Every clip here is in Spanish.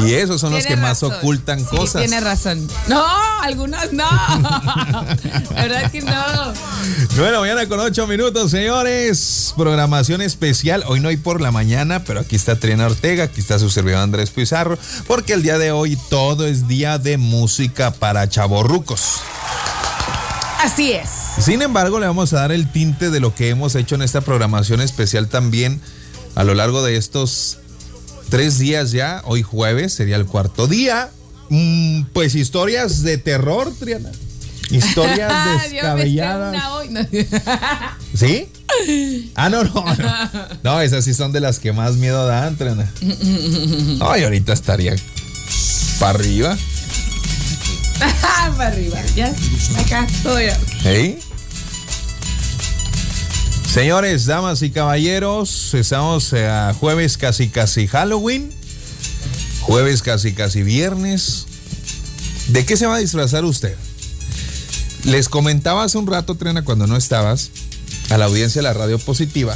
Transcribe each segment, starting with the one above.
Y esos son los que más ocultan cosas. Tiene razón. No, algunos no. ¿Verdad que no? Bueno, mañana con ocho minutos, señores. Programación especial. Hoy no hay por la mañana, pero aquí está Triana Ortega, aquí está su servidor Andrés Pizarro, porque el día de hoy todo es día de música para chavorrucos. Así es. Sin embargo, le vamos a dar el tinte de lo que hemos hecho en esta programación especial también a lo largo de estos tres días ya. Hoy jueves sería el cuarto día. Mm, pues historias de terror, Triana. Historias descabelladas. ¿Sí? Ah, no, no, no. No, esas sí son de las que más miedo dan, Triana. Ay, ahorita estaría para arriba. para arriba, ya. Acá, todo ya. ¿Sí? Señores, damas y caballeros, estamos a jueves casi casi Halloween, jueves casi casi viernes. ¿De qué se va a disfrazar usted? Les comentaba hace un rato, Trena, cuando no estabas, a la audiencia de la radio positiva,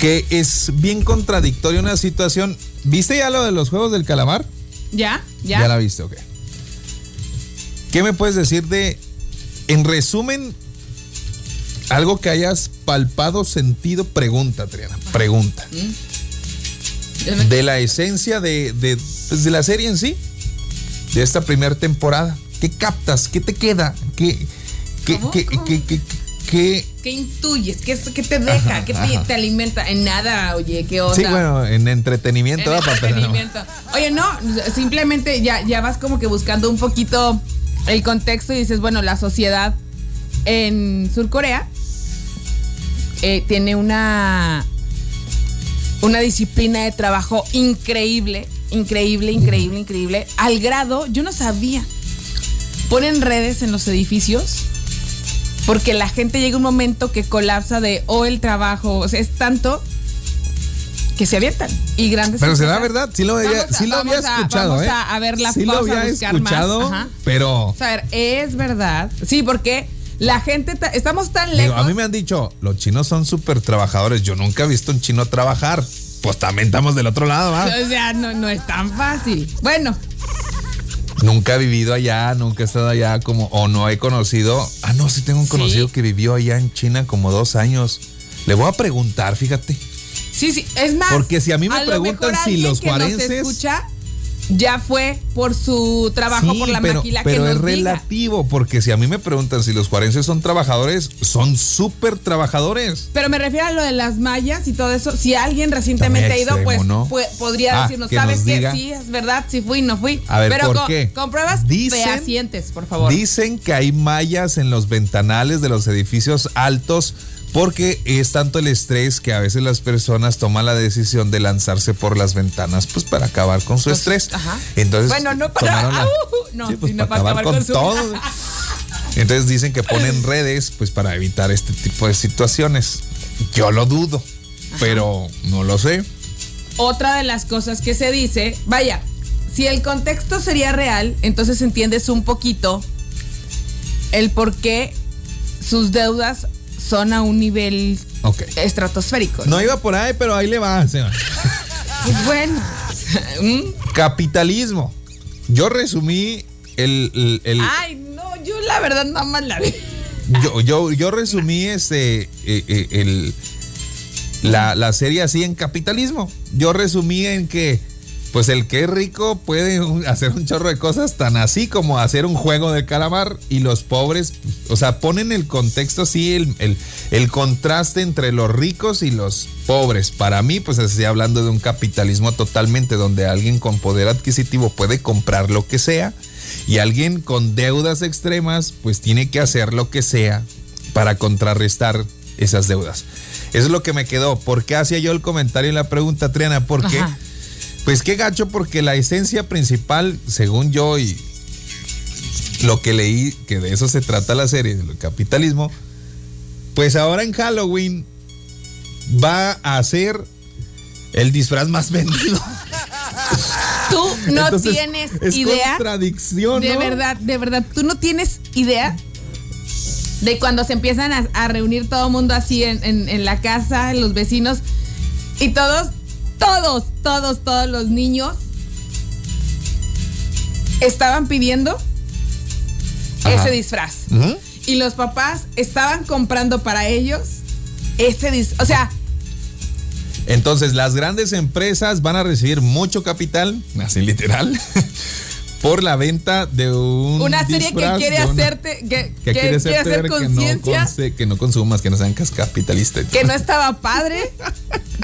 que es bien contradictoria una situación. ¿Viste ya lo de los juegos del calamar? Ya, ya. Ya la viste, ok. ¿Qué me puedes decir de, en resumen, algo que hayas palpado, sentido, pregunta, Triana, pregunta. ¿Mm? De la esencia de, pues, de, la serie en sí, de esta primera temporada. ¿Qué captas? ¿Qué te queda? ¿Qué, qué, qué, qué, qué, qué intuyes? ¿Qué, qué te deja? ¿Qué te, alimenta? En nada, oye, ¿qué onda? Sí, bueno, en entretenimiento. En entretenimiento. Oye, no, simplemente ya, ya vas como que buscando un poquito el contexto y dices, bueno, la sociedad en Surcorea eh, tiene una, una disciplina de trabajo increíble, increíble, increíble, increíble, al grado, yo no sabía, ponen redes en los edificios porque la gente llega un momento que colapsa de o el trabajo, o sea, es tanto que se avientan y grandes. Pero será verdad, sí lo había, sí lo había escuchado, vamos ¿eh? A, ver la sí lo había escuchado, pero. a ver, es verdad. Sí, porque la gente, estamos tan lejos. a mí me han dicho, los chinos son súper trabajadores. Yo nunca he visto un chino trabajar. Pues también estamos del otro lado, ¿va? O sea, no, no es tan fácil. Bueno. Nunca he vivido allá, nunca he estado allá como, o no he conocido. Ah, no, sí tengo un conocido que vivió allá en China como dos años. Le voy a preguntar, fíjate. Sí, sí, es más. Porque si a mí me preguntan si los cuarenses. escucha, ya fue por su trabajo, por la pero, maquila pero que es relativo, porque si a mí me preguntan si los juarenses son trabajadores, son súper trabajadores. Pero me refiero a lo de las mallas y todo eso. Si alguien recientemente ha ido, pues, podría ah, decirnos, ¿sabes qué? Sí, es verdad, sí fui, no fui. A ver, pero ¿por qué? con pruebas fehacientes, por favor. Dicen que hay mallas en los ventanales de los edificios altos porque es tanto el estrés que a veces las personas toman la decisión de lanzarse por las ventanas pues para acabar con su estrés. Entonces, bueno, no para, no, pues, para, acabar, con, todo. Entonces dicen que ponen redes pues para evitar este tipo de situaciones. Yo lo dudo, pero no lo sé. Otra de las cosas que se dice, vaya, si el contexto sería real, entonces entiendes un poquito el por qué sus deudas son a un nivel estratosférico. ¿no? iba por ahí, pero ahí le va. Pues bueno. Capitalismo. Yo resumí el, Ay, no, yo la verdad nada más la vi. Yo, yo, yo resumí ese, eh, eh, el, la, la serie así en capitalismo. Yo resumí en que pues el que es rico puede hacer un chorro de cosas tan así como hacer un juego de calamar y los pobres, o sea, ponen el contexto así, el, el, contraste entre los ricos y los pobres. Para mí, pues estoy hablando de un capitalismo totalmente donde alguien con poder adquisitivo puede comprar lo que sea y alguien con deudas extremas, pues tiene que hacer lo que sea para contrarrestar esas deudas. Eso es lo que me quedó. ¿Por qué hacía yo el comentario y la pregunta, Triana? Porque... Pues qué gacho, porque la esencia principal, según yo y lo que leí, que de eso se trata la serie, del capitalismo, pues ahora en Halloween va a ser el disfraz más vendido. Tú no tienes es idea. Contradicción. De verdad, de verdad, tú no tienes idea de cuando se empiezan a, reunir todo el mundo así en, en la casa, los vecinos, y todos todos, todos, todos los niños estaban pidiendo Ajá. ese disfraz. Y los papás estaban comprando para ellos ese disfraz. O sea, Entonces, las grandes empresas van a recibir mucho capital, así literal, por la venta de un. una serie que quiere una- hacerte, que, que que quiere hacerte hacer ver que no, conciencia. que no consumas, que no sean capitalistas. que no estaba padre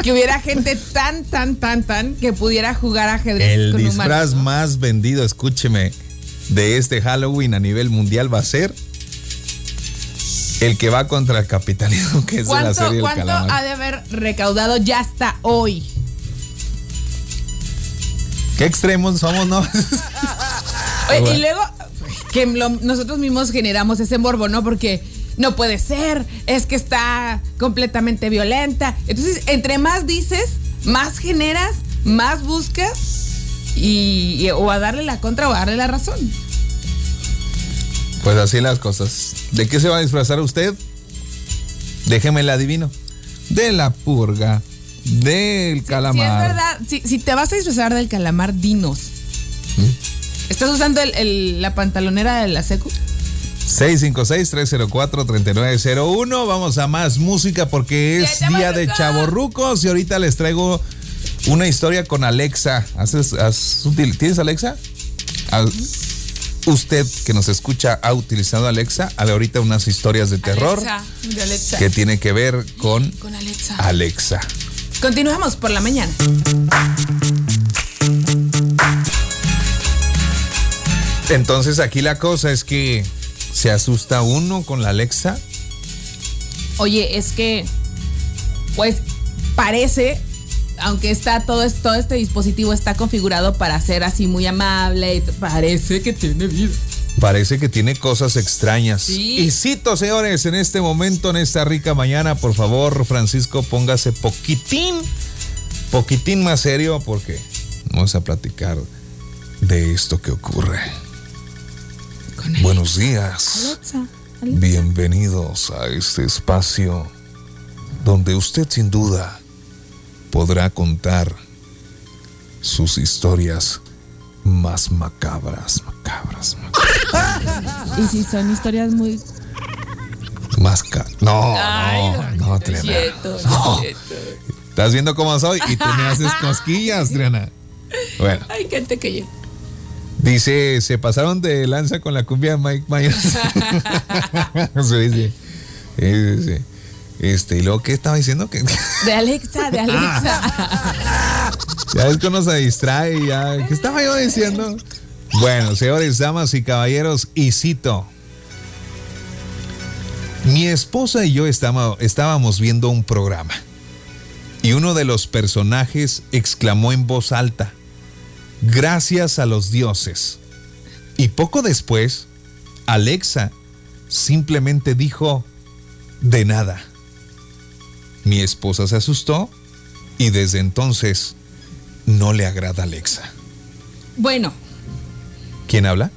que hubiera gente tan, tan, tan, tan que pudiera jugar ajedrez El con disfraz humanos, ¿no? más vendido, escúcheme, de este Halloween a nivel mundial va a ser el que va contra el capitalismo, que es la ¿Cuánto, serie cuánto Calamar. ha de haber recaudado ya hasta hoy? ¿Qué extremos somos, no? Oye, Bueno. Y luego que lo- nosotros mismos generamos ese morbo, ¿no? Porque no puede ser, es que está completamente violenta. Entonces, entre más dices, más generas, más buscas y, y- o a darle la contra o a darle la razón. Pues así las cosas. ¿De qué se va a disfrazar usted? Déjeme la adivino. De la purga, del calamar. Si es verdad, si, si te vas a disfrazar del calamar, dinos. ¿Mm? ¿Estás usando el- el- la pantalonera de la secu? 656-304-3901. Vamos a más música porque es ¡Ya, día de chavorrucos! y ahorita les traigo una historia con Alexa. ¿Haces, has ¿Tienes Alexa? Al- usted que nos escucha ha utilizado Alexa. Ahorita unas historias de terror Alexa, de Alexa. que tiene que ver con Con Alexa. Alexa. Continuamos por la mañana. Entonces aquí la cosa es que se asusta uno con la Alexa. Oye, es que, pues, parece, aunque está todo, todo este dispositivo está configurado para ser así muy amable, y parece que tiene vida. Parece que tiene cosas extrañas. Sí. Y cito, señores, en este momento, en esta rica mañana, por favor, Francisco, póngase poquitín, poquitín más serio, porque vamos a platicar de esto que ocurre. Con Buenos días. Alexa. Bienvenidos a este espacio donde usted sin duda podrá contar sus historias más macabras, macabras, macabras. Y si son historias muy... Más ca- No, Ay, no, no, Triana. No. Estás viendo cómo soy y tú me haces cosquillas, Triana. Bueno, Ay, gente que yo. Dice, se pasaron de lanza con la cumbia de Mike Myers. sí, sí. Sí, sí, sí. Este, y luego, ¿qué estaba diciendo? Que De Alexa, de Alexa. ya es que uno se distrae, ya. ¿Qué estaba yo diciendo? Bueno, señores, damas y caballeros, y cito. Mi esposa y yo estábamos viendo un programa y uno de los personajes exclamó en voz alta, gracias a los dioses. Y poco después, Alexa simplemente dijo, de nada. Mi esposa se asustó y desde entonces no le agrada Alexa. bueno. ¿Quién habla?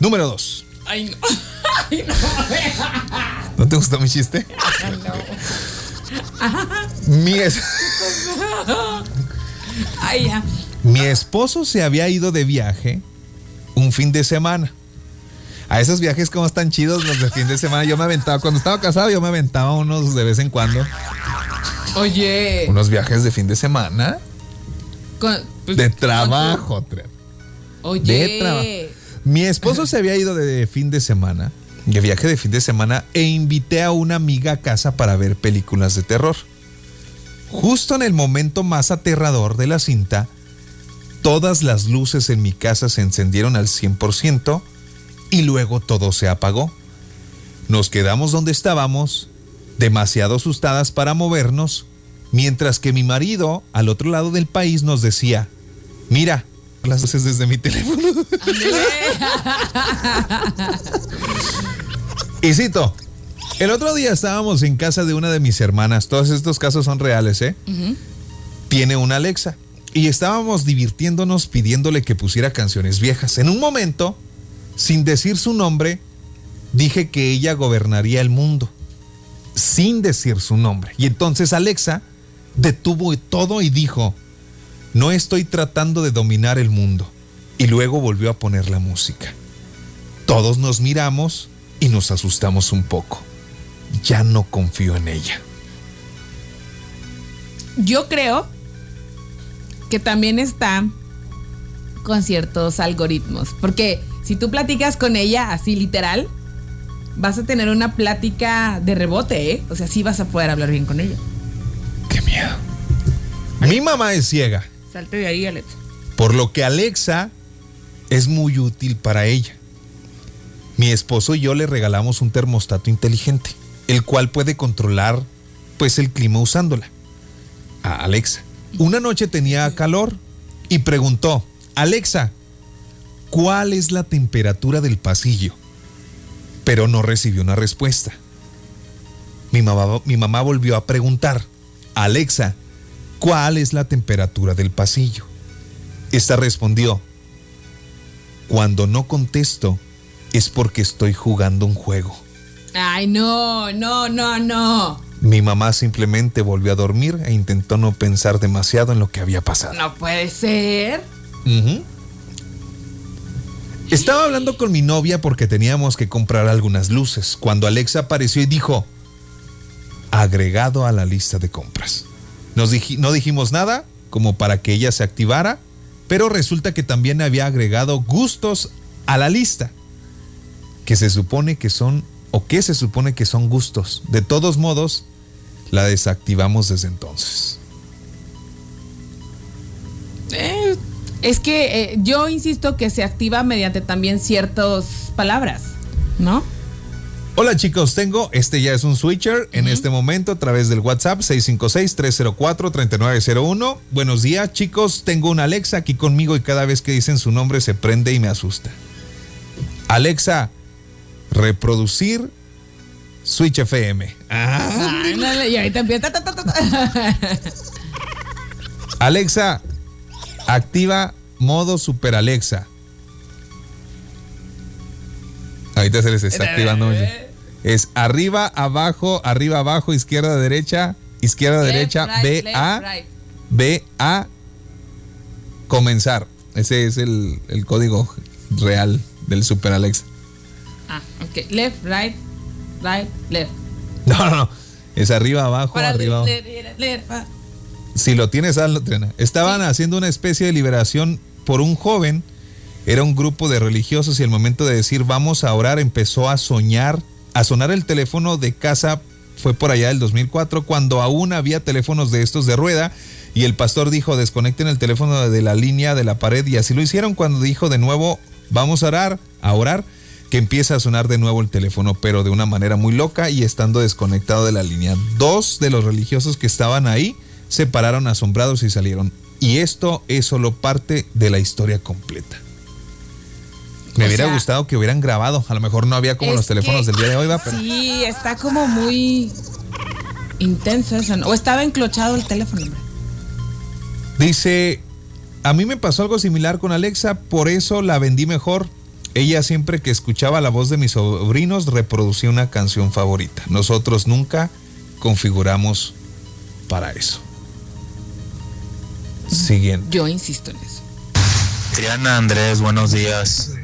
Número dos. Ay, no. Ay, no. ¿No te gustó mi chiste? Mi, es- Ay, ya. Mi esposo se había ido de viaje un fin de semana. A esos viajes como están chidos los de fin de semana. Yo me aventaba, cuando estaba casado, yo me aventaba unos de vez en cuando. Oye. Unos viajes de fin de semana. con- pues, De con trabajo. Tre- Oye. De trabajo. Mi esposo se había ido de fin de semana, de viaje de fin de semana, e invité a una amiga a casa para ver películas de terror. Justo en el momento más aterrador de la cinta, todas las luces en mi casa se encendieron al 100% y luego todo se apagó. Nos quedamos donde estábamos, demasiado asustadas para movernos, mientras que mi marido, al otro lado del país, nos decía, mira, las luces desde mi teléfono. Y cito, el otro día estábamos en casa de una de mis hermanas, todos estos casos son reales, ¿eh? Tiene una Alexa. Y estábamos divirtiéndonos pidiéndole que pusiera canciones viejas. En un momento, sin decir su nombre, dije que ella gobernaría el mundo. Sin decir su nombre. Y entonces Alexa detuvo todo y dijo, No estoy tratando de dominar el mundo. Y luego volvió a poner la música. Todos nos miramos y nos asustamos un poco. Ya no confío en ella. Yo creo que también está con ciertos algoritmos. Porque si tú platicas con ella así literal, vas a tener una plática de rebote, ¿eh? O sea, sí vas a poder hablar bien con ella. Qué miedo. Mi mamá es ciega. Salte de ahí, Alexa. Por lo que Alexa es muy útil para ella. Mi esposo y yo le regalamos un termostato inteligente, el cual puede controlar pues el clima usándola. A Alexa. Una noche tenía calor y preguntó, Alexa, ¿cuál es la temperatura del pasillo? Pero no recibió una respuesta. Mi mamá, mi mamá volvió a preguntar, Alexa, ¿cuál es la temperatura del pasillo? Esta respondió, cuando no contesto es porque estoy jugando un juego. Ay, no, no, no, no. Mi mamá simplemente volvió a dormir e intentó no pensar demasiado en lo que había pasado. No puede ser. Ujú. Estaba hablando con mi novia porque teníamos que comprar algunas luces, cuando Alexa apareció y dijo, agregado a la lista de compras. Nos dij- no dijimos nada como para que ella se activara, pero resulta que también había agregado gustos a la lista, que se supone que son, o que se supone que son gustos. De todos modos, la desactivamos desde entonces. Eh, es que eh, yo insisto que se activa mediante también ciertas palabras, ¿no? Hola chicos, tengo, este ya es un switcher en este momento a través del WhatsApp 656-304-3901. Buenos días chicos, tengo una Alexa aquí conmigo y cada vez que dicen su nombre se prende y me asusta. Alexa, reproducir Switch FM. Ah. Ay, no, y ahorita empieza. ta, ta, ta, ta. Alexa, activa modo Super Alexa. Ahorita se les está activando. oye. Es arriba, abajo, arriba, abajo, izquierda, derecha, izquierda, Left, derecha, right, B, left, A, right. B, A, comenzar. Ese es el, el código real del Super Alexa. Ah, ok. Left, right, right, left. No, no, no. Es arriba, abajo, Para arriba. leer, leer, leer, ah. Si lo tienes, hazlo, Triana. Estaban haciendo una especie de liberación por un joven. Era un grupo de religiosos y al momento de decir vamos a orar empezó a soñar, a sonar el teléfono de casa. Fue por allá del 2004 cuando aún había teléfonos de estos de rueda y el pastor dijo desconecten el teléfono de la línea de la pared y así lo hicieron cuando dijo de nuevo vamos a orar, a orar, que empieza a sonar de nuevo el teléfono pero de una manera muy loca y estando desconectado de la línea. Dos de los religiosos que estaban ahí se pararon asombrados y salieron. Y esto es solo parte de la historia completa. Me O hubiera sea, gustado que hubieran grabado. A lo mejor no había como los teléfonos que- del día de hoy, va, pero Sí, está como muy intenso eso, ¿no? O estaba enclochado el teléfono, hombre. dice, a mí me pasó algo similar con Alexa, por eso la vendí mejor. Ella siempre que escuchaba la voz de mis sobrinos reproducía una canción favorita. Nosotros nunca configuramos para eso. Siguiente. Yo insisto en eso. Triana Andrés, buenos días.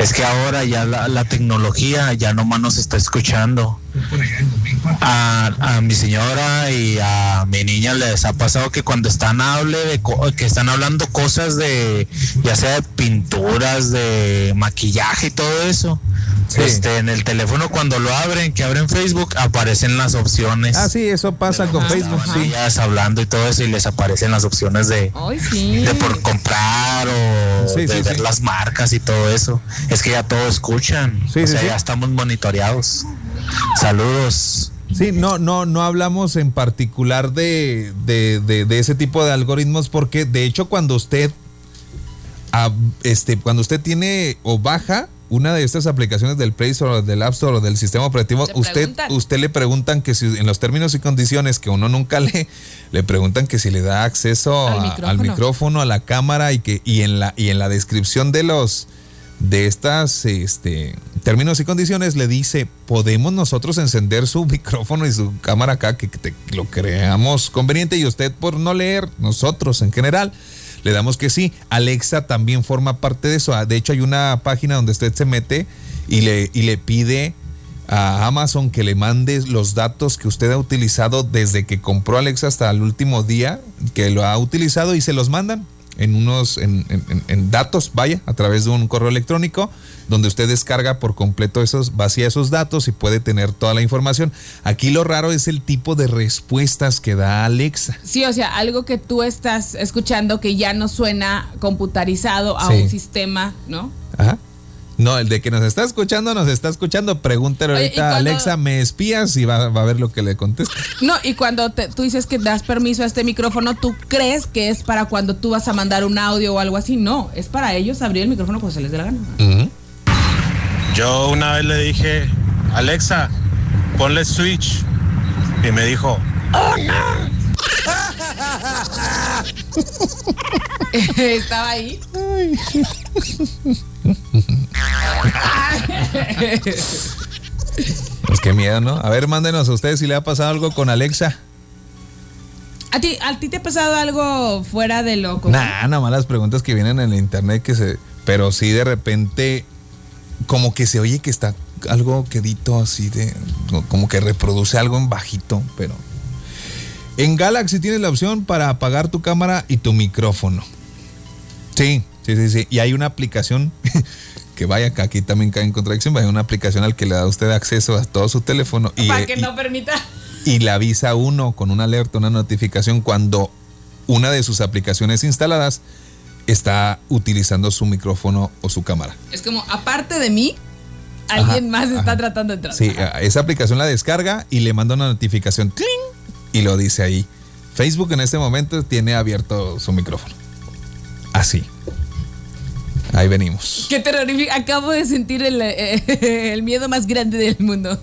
Es que ahora ya la, la tecnología ya nomás nos está escuchando. A, a mi señora y a mi niña les ha pasado que cuando están hable de que están hablando cosas de ya sea de pinturas, de maquillaje y todo eso. Sí. Este en el teléfono cuando lo abren, que abren Facebook, aparecen las opciones. Ah, sí, eso pasa con Ajá, Facebook, sí. Ellas hablando y todo eso y les aparecen las opciones de Ay, sí. de por comprar o Sí, de sí, ver sí. las marcas y todo eso. Es que ya todo escuchan. Sí, o sí, sea, sí. ya estamos monitoreados. Saludos. Sí, no, no, no hablamos en particular de, de, de- de ese tipo de algoritmos porque de hecho cuando usted ah, este, cuando usted tiene o baja una de estas aplicaciones del Play Store, o del App Store o del sistema operativo, Le usted, preguntan. usted le preguntan que si en los términos y condiciones que uno nunca lee, le preguntan que si le da acceso Al a- micrófono. al micrófono, a la cámara y que y en la y en la descripción de los de estas este, términos y condiciones le dice, podemos nosotros encender su micrófono y su cámara acá, que, lo creamos conveniente y usted por no leer, nosotros en general, le damos que sí. Alexa también forma parte de eso. De hecho, hay una página donde usted se mete y le, y le pide a Amazon que le mande los datos que usted ha utilizado desde que compró Alexa hasta el último día que lo ha utilizado y se los mandan en unos en, datos, vaya, a través de un correo electrónico donde usted descarga por completo esos, vacía esos datos y puede tener toda la información. Aquí lo raro es el tipo de respuestas que da Alexa. Sí, o sea, algo que tú estás escuchando que ya no suena computarizado a un sistema, ¿no? Ajá. No, el de que nos está escuchando, nos está escuchando. Pregúntale ahorita a Alexa, ¿me espías? Y va, a ver lo que le contesta. No, y cuando tú dices que das permiso a este micrófono, ¿tú crees que es para cuando tú vas a mandar un audio o algo así? No, es para ellos abrir el micrófono cuando se les dé la gana. Yo una vez le dije, Alexa, ponle switch. Y me dijo, ¡Oh, no! Estaba ahí. Pues qué miedo, ¿no? A ver, mándenos a ustedes si le ha pasado algo con Alexa. ¿A ti, ¿A ti te ha pasado algo fuera de lo común? Nah, nada más las preguntas que vienen en el internet que se... Pero sí de repente como que se oye que está algo quedito así de... Como que reproduce algo en bajito, pero... En Galaxy tienes la opción para apagar tu cámara y tu micrófono. Sí, sí, sí, sí. Y hay una aplicación que vaya, que aquí también cae en contradicción, vaya una aplicación al que le da usted acceso a todo su teléfono. Y, para que no permita. Y le avisa a uno con una alerta, una notificación cuando una de sus aplicaciones instaladas está utilizando su micrófono o su cámara. Es como, aparte de mí, alguien más está tratando de entrar. Sí, esa aplicación la descarga y le manda una notificación, ¡cling! y lo dice ahí. Facebook en este momento tiene abierto su micrófono. Así. Ahí venimos. Qué terrorífico. Acabo de sentir eh, el, miedo más grande del mundo.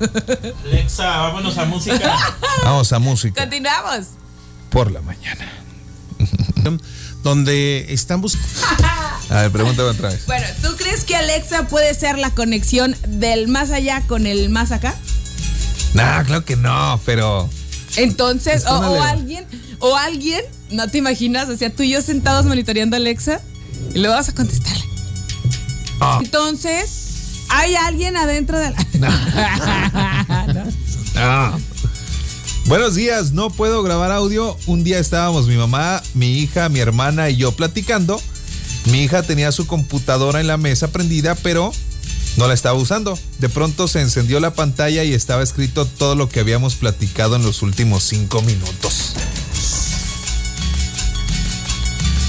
Alexa, vámonos a música. Vamos a música. Continuamos. Por la mañana. Donde están buscando. A ver, pregúntame otra vez. Bueno, ¿tú crees que Alexa puede ser la conexión del más allá con el más acá? No, claro que no, pero. Entonces, o, alguien, o alguien, no te imaginas, o sea, tú y yo sentados monitoreando a Alexa y le vas a contestar. Ah. Entonces, hay alguien adentro de la. no. Buenos días, no puedo grabar audio. Un día estábamos mi mamá, mi hija, mi hermana y yo platicando. Mi hija tenía su computadora en la mesa prendida, pero no la estaba usando. De pronto se encendió la pantalla y estaba escrito todo lo que habíamos platicado en los últimos cinco minutos.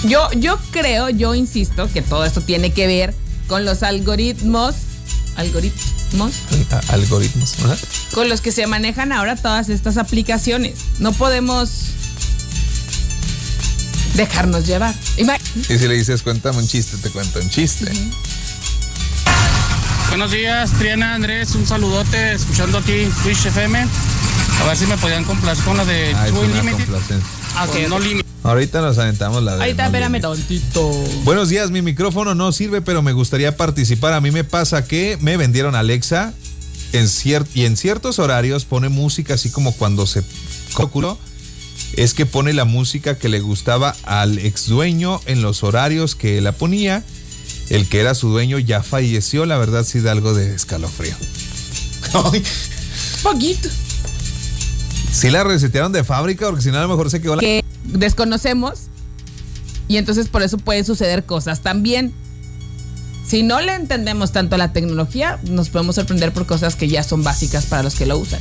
Yo, yo creo, yo insisto que todo esto tiene que ver con los algoritmos. ¿Algoritmos? algoritmos. Con los que se manejan ahora todas estas aplicaciones. No podemos dejarnos llevar. y si le dices, cuéntame un chiste, te cuento un chiste. Buenos días, Triana Andrés, un saludote, escuchando aquí Twitch FM. A ver si me podían complacer con la de True Limited. Ah, no Ahorita nos aventamos la de. Ahorita, espérame tantito. Buenos días, mi micrófono no sirve, pero me gustaría participar. A mí me pasa que me vendieron Alexa en y en ciertos horarios pone música así como cuando se calculó es que pone la música que le gustaba al ex dueño en los horarios que la ponía. El que era su dueño ya falleció, la verdad sí da algo de escalofrío. Poquito. Sí la resetearon de fábrica porque si no a lo mejor se quedó la... Que desconocemos y entonces por eso pueden suceder cosas también. Si no le entendemos tanto a la tecnología, nos podemos sorprender por cosas que ya son básicas para los que lo usan.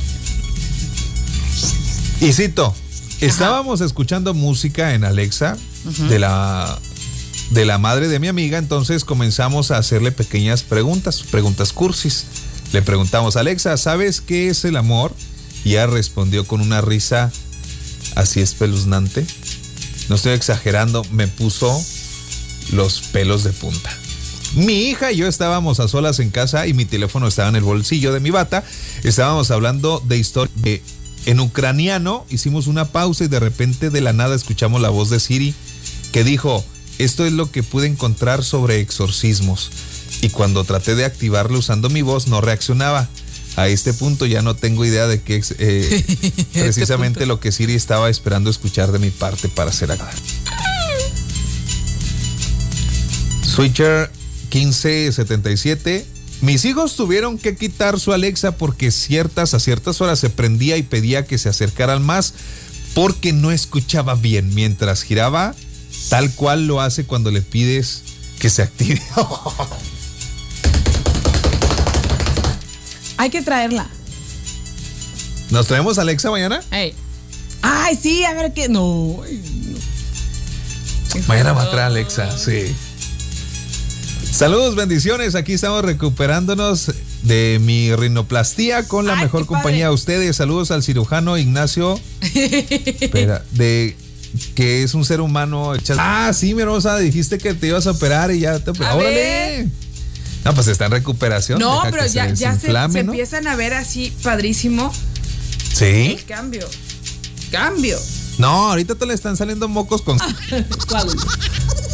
Y cito, estábamos escuchando música en Alexa de la de la madre de mi amiga, entonces comenzamos a hacerle pequeñas preguntas, preguntas cursis. Le preguntamos, Alexa, ¿sabes qué es el amor? Y respondió con una risa así espeluznante. No estoy exagerando, me puso los pelos de punta. Mi hija y yo estábamos a solas en casa y mi teléfono estaba en el bolsillo de mi bata. Estábamos hablando de historia en ucraniano. Hicimos una pausa y de repente de la nada escuchamos la voz de Siri que dijo, esto es lo que pude encontrar sobre exorcismos. y cuando traté de activarlo usando mi voz no reaccionaba. A este punto ya no tengo idea de qué es eh, precisamente lo que Siri estaba esperando escuchar de mi parte para hacer agradable. Switcher 1577. Mis hijos tuvieron que quitar su Alexa porque ciertas a ciertas horas se prendía y pedía que se acercaran más porque no escuchaba bien mientras giraba, tal cual lo hace cuando le pides que se active. Hay que traerla. ¿Nos traemos a Alexa mañana? Ey. Ay, sí, a ver qué. No. ay, no. Mañana va a traer Alexa, sí. Saludos, bendiciones. Aquí estamos recuperándonos de mi rinoplastía con la Ay, mejor compañía de ustedes. Saludos al cirujano Ignacio. Espera, de que es un ser humano. hecha- Ah, sí, mi hermosa, dijiste que te ibas a operar y ya te A ¡Órale! ver. No, pues está en recuperación. No, pero ya, ya se, desinflame, se ¿no? empiezan a ver así padrísimo. Sí. El cambio. Cambio. No, ahorita te le están saliendo mocos con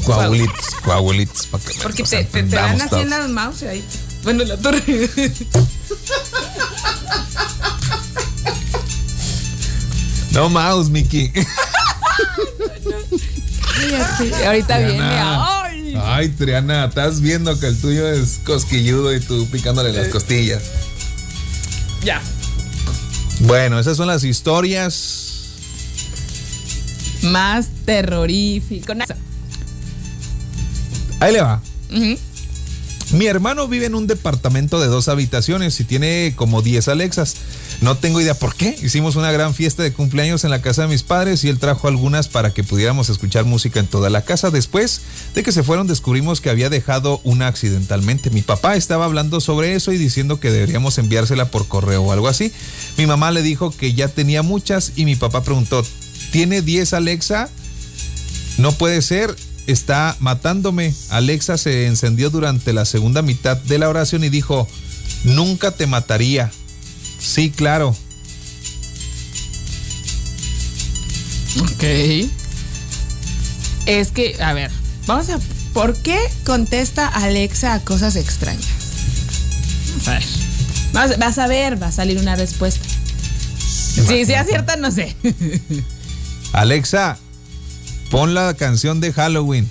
coagulitos, coagulitos, para que Ah. Porque te, te, te dan así en las mouse ahí. Bueno, en la torre. No mouse, Mickey. Cállate. Ahorita viene. Triana. Ay. Ay, Triana, estás viendo que el tuyo es cosquilludo y tú picándole las costillas. Ya. Bueno, esas son las historias. Más terrorífico. Ahí le va. Mi hermano vive en un departamento de dos habitaciones y tiene como 10 Alexas. No tengo idea por qué. Hicimos una gran fiesta de cumpleaños en la casa de mis padres y él trajo algunas para que pudiéramos escuchar música en toda la casa. Después de que se fueron descubrimos que había dejado una accidentalmente. Mi papá estaba hablando sobre eso y diciendo que deberíamos enviársela por correo o algo así. Mi mamá le dijo que ya tenía muchas y mi papá preguntó, ¿tiene 10 Alexa? No puede ser, está matándome. Alexa se encendió durante la segunda mitad de la oración y dijo, nunca te mataría. Sí, claro. Ok. Es que, a ver, vamos a. ¿Por qué contesta Alexa a cosas extrañas? Vamos a ver. Vas, vas a ver, va a salir una respuesta. Si sea cierta, no sé. Alexa, pon la canción de Halloween.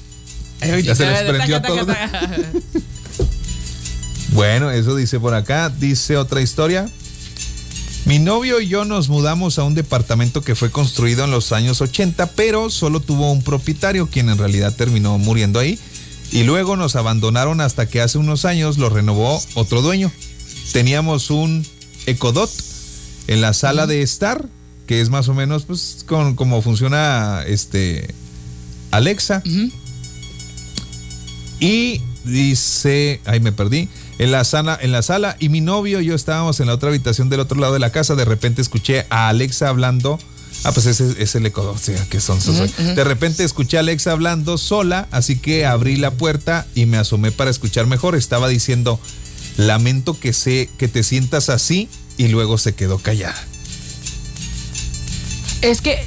Ya se les prendió Taca, taca, todo. taca. Bueno, eso dice por acá. Dice otra historia. Mi novio y yo nos mudamos a un departamento que fue construido en los años 80, pero solo tuvo un propietario, quien en realidad terminó muriendo ahí. Y luego nos abandonaron hasta que hace unos años lo renovó otro dueño. Teníamos un Ecodot en la sala de estar, que es más o menos pues con como funciona este Alexa. Y dice, ay me perdí, en la, sala, en la sala y mi novio y yo estábamos en la otra habitación del otro lado de la casa, de repente escuché a Alexa hablando. Ah, pues ese es el eco, o sea, que son De repente escuché a Alexa hablando sola, así que abrí la puerta y me asomé para escuchar mejor. Estaba diciendo, lamento que sé que te sientas así y luego se quedó callada. Es que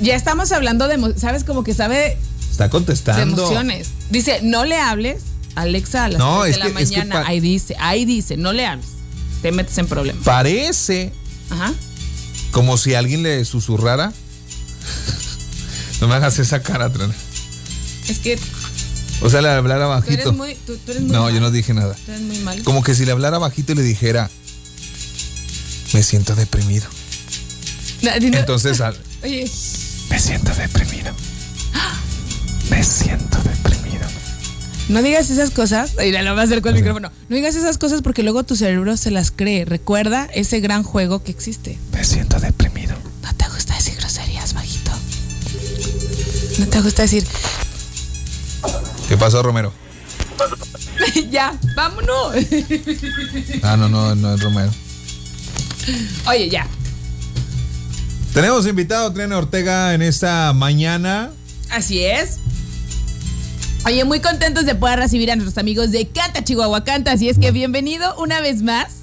ya estamos hablando de. ¿Sabes? Como que sabe Está de contestando. emociones. Dice, no le hables, Alexa, a las No, 3 es de la que- mañana. ahí dice, ahí dice, no le hables. Te metes en problemas. Parece Ajá. como si alguien le susurrara. No me hagas esa cara, Trana. Es que O sea, le hablara tú bajito. eres muy. Tú, tú eres muy no, mal. yo no dije nada. Tú eres muy mal. Como que si le hablara bajito y le dijera, me siento deprimido. No, Entonces, al- Oye, me siento deprimido. Me siento deprimido. No digas esas cosas. Y lo va a hacer con el micrófono. No digas esas cosas porque luego tu cerebro se las cree. Recuerda ese gran juego que existe. Me siento deprimido. No te gusta decir groserías, bajito. No te gusta decir, ¿Qué pasó, Romero? ya, vámonos. Ah, no, no, no es Romero. Oye, ya. Tenemos invitado a Triana Ortega en esta mañana. Así es. Oye, muy contentos de poder recibir a nuestros amigos de Canta Chihuahua Canta. Así es que bienvenido una vez más.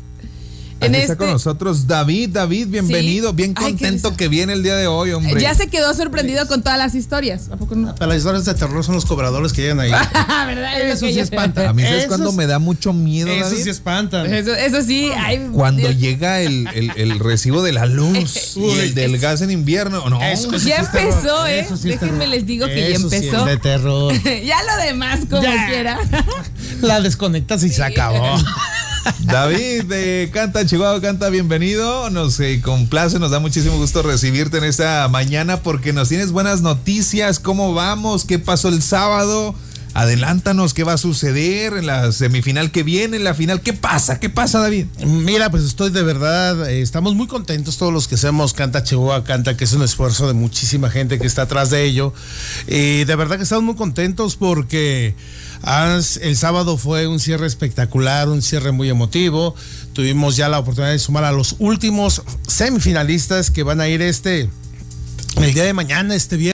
Aquí está este- con nosotros David. David, bienvenido. Sí. Bien contento que viene el día de hoy, hombre. Ya se quedó sorprendido con todas las historias. ¿A poco no? Para las historias de terror son los cobradores que llegan ahí. ¿Verdad? Es lo Eso sí espanta. A mí, ¿sabes Esos- cuando me da mucho miedo, Eso David? sí espantan. Eso, eso sí, ay, Cuando Dios. llega el, el- el recibo de la luz y el del gas en invierno. No, Eso- eso Ya sí es empezó, ¿eh? Eso sí es Déjenme les digo que ya Eso sí es empezó. de terror. ya lo demás, como Ya. quiera. La desconectas y se acabó. David de Canta Chihuahua, Canta, bienvenido. Nos eh, complace, nos da muchísimo gusto recibirte en esta mañana porque nos tienes buenas noticias. ¿Cómo vamos? ¿Qué pasó el sábado? Adelántanos, ¿qué va a suceder en la semifinal que viene, en la final? ¿Qué pasa? ¿Qué pasa, David? Mira, pues estoy de verdad, eh, estamos muy contentos todos los que hacemos Canta Chihuahua Canta, que es un esfuerzo de muchísima gente que está atrás de ello. Y de verdad que estamos muy contentos porque el sábado fue un cierre espectacular, un cierre muy emotivo. Tuvimos ya la oportunidad de sumar a los últimos semifinalistas que van a ir este, el día de mañana, este viernes.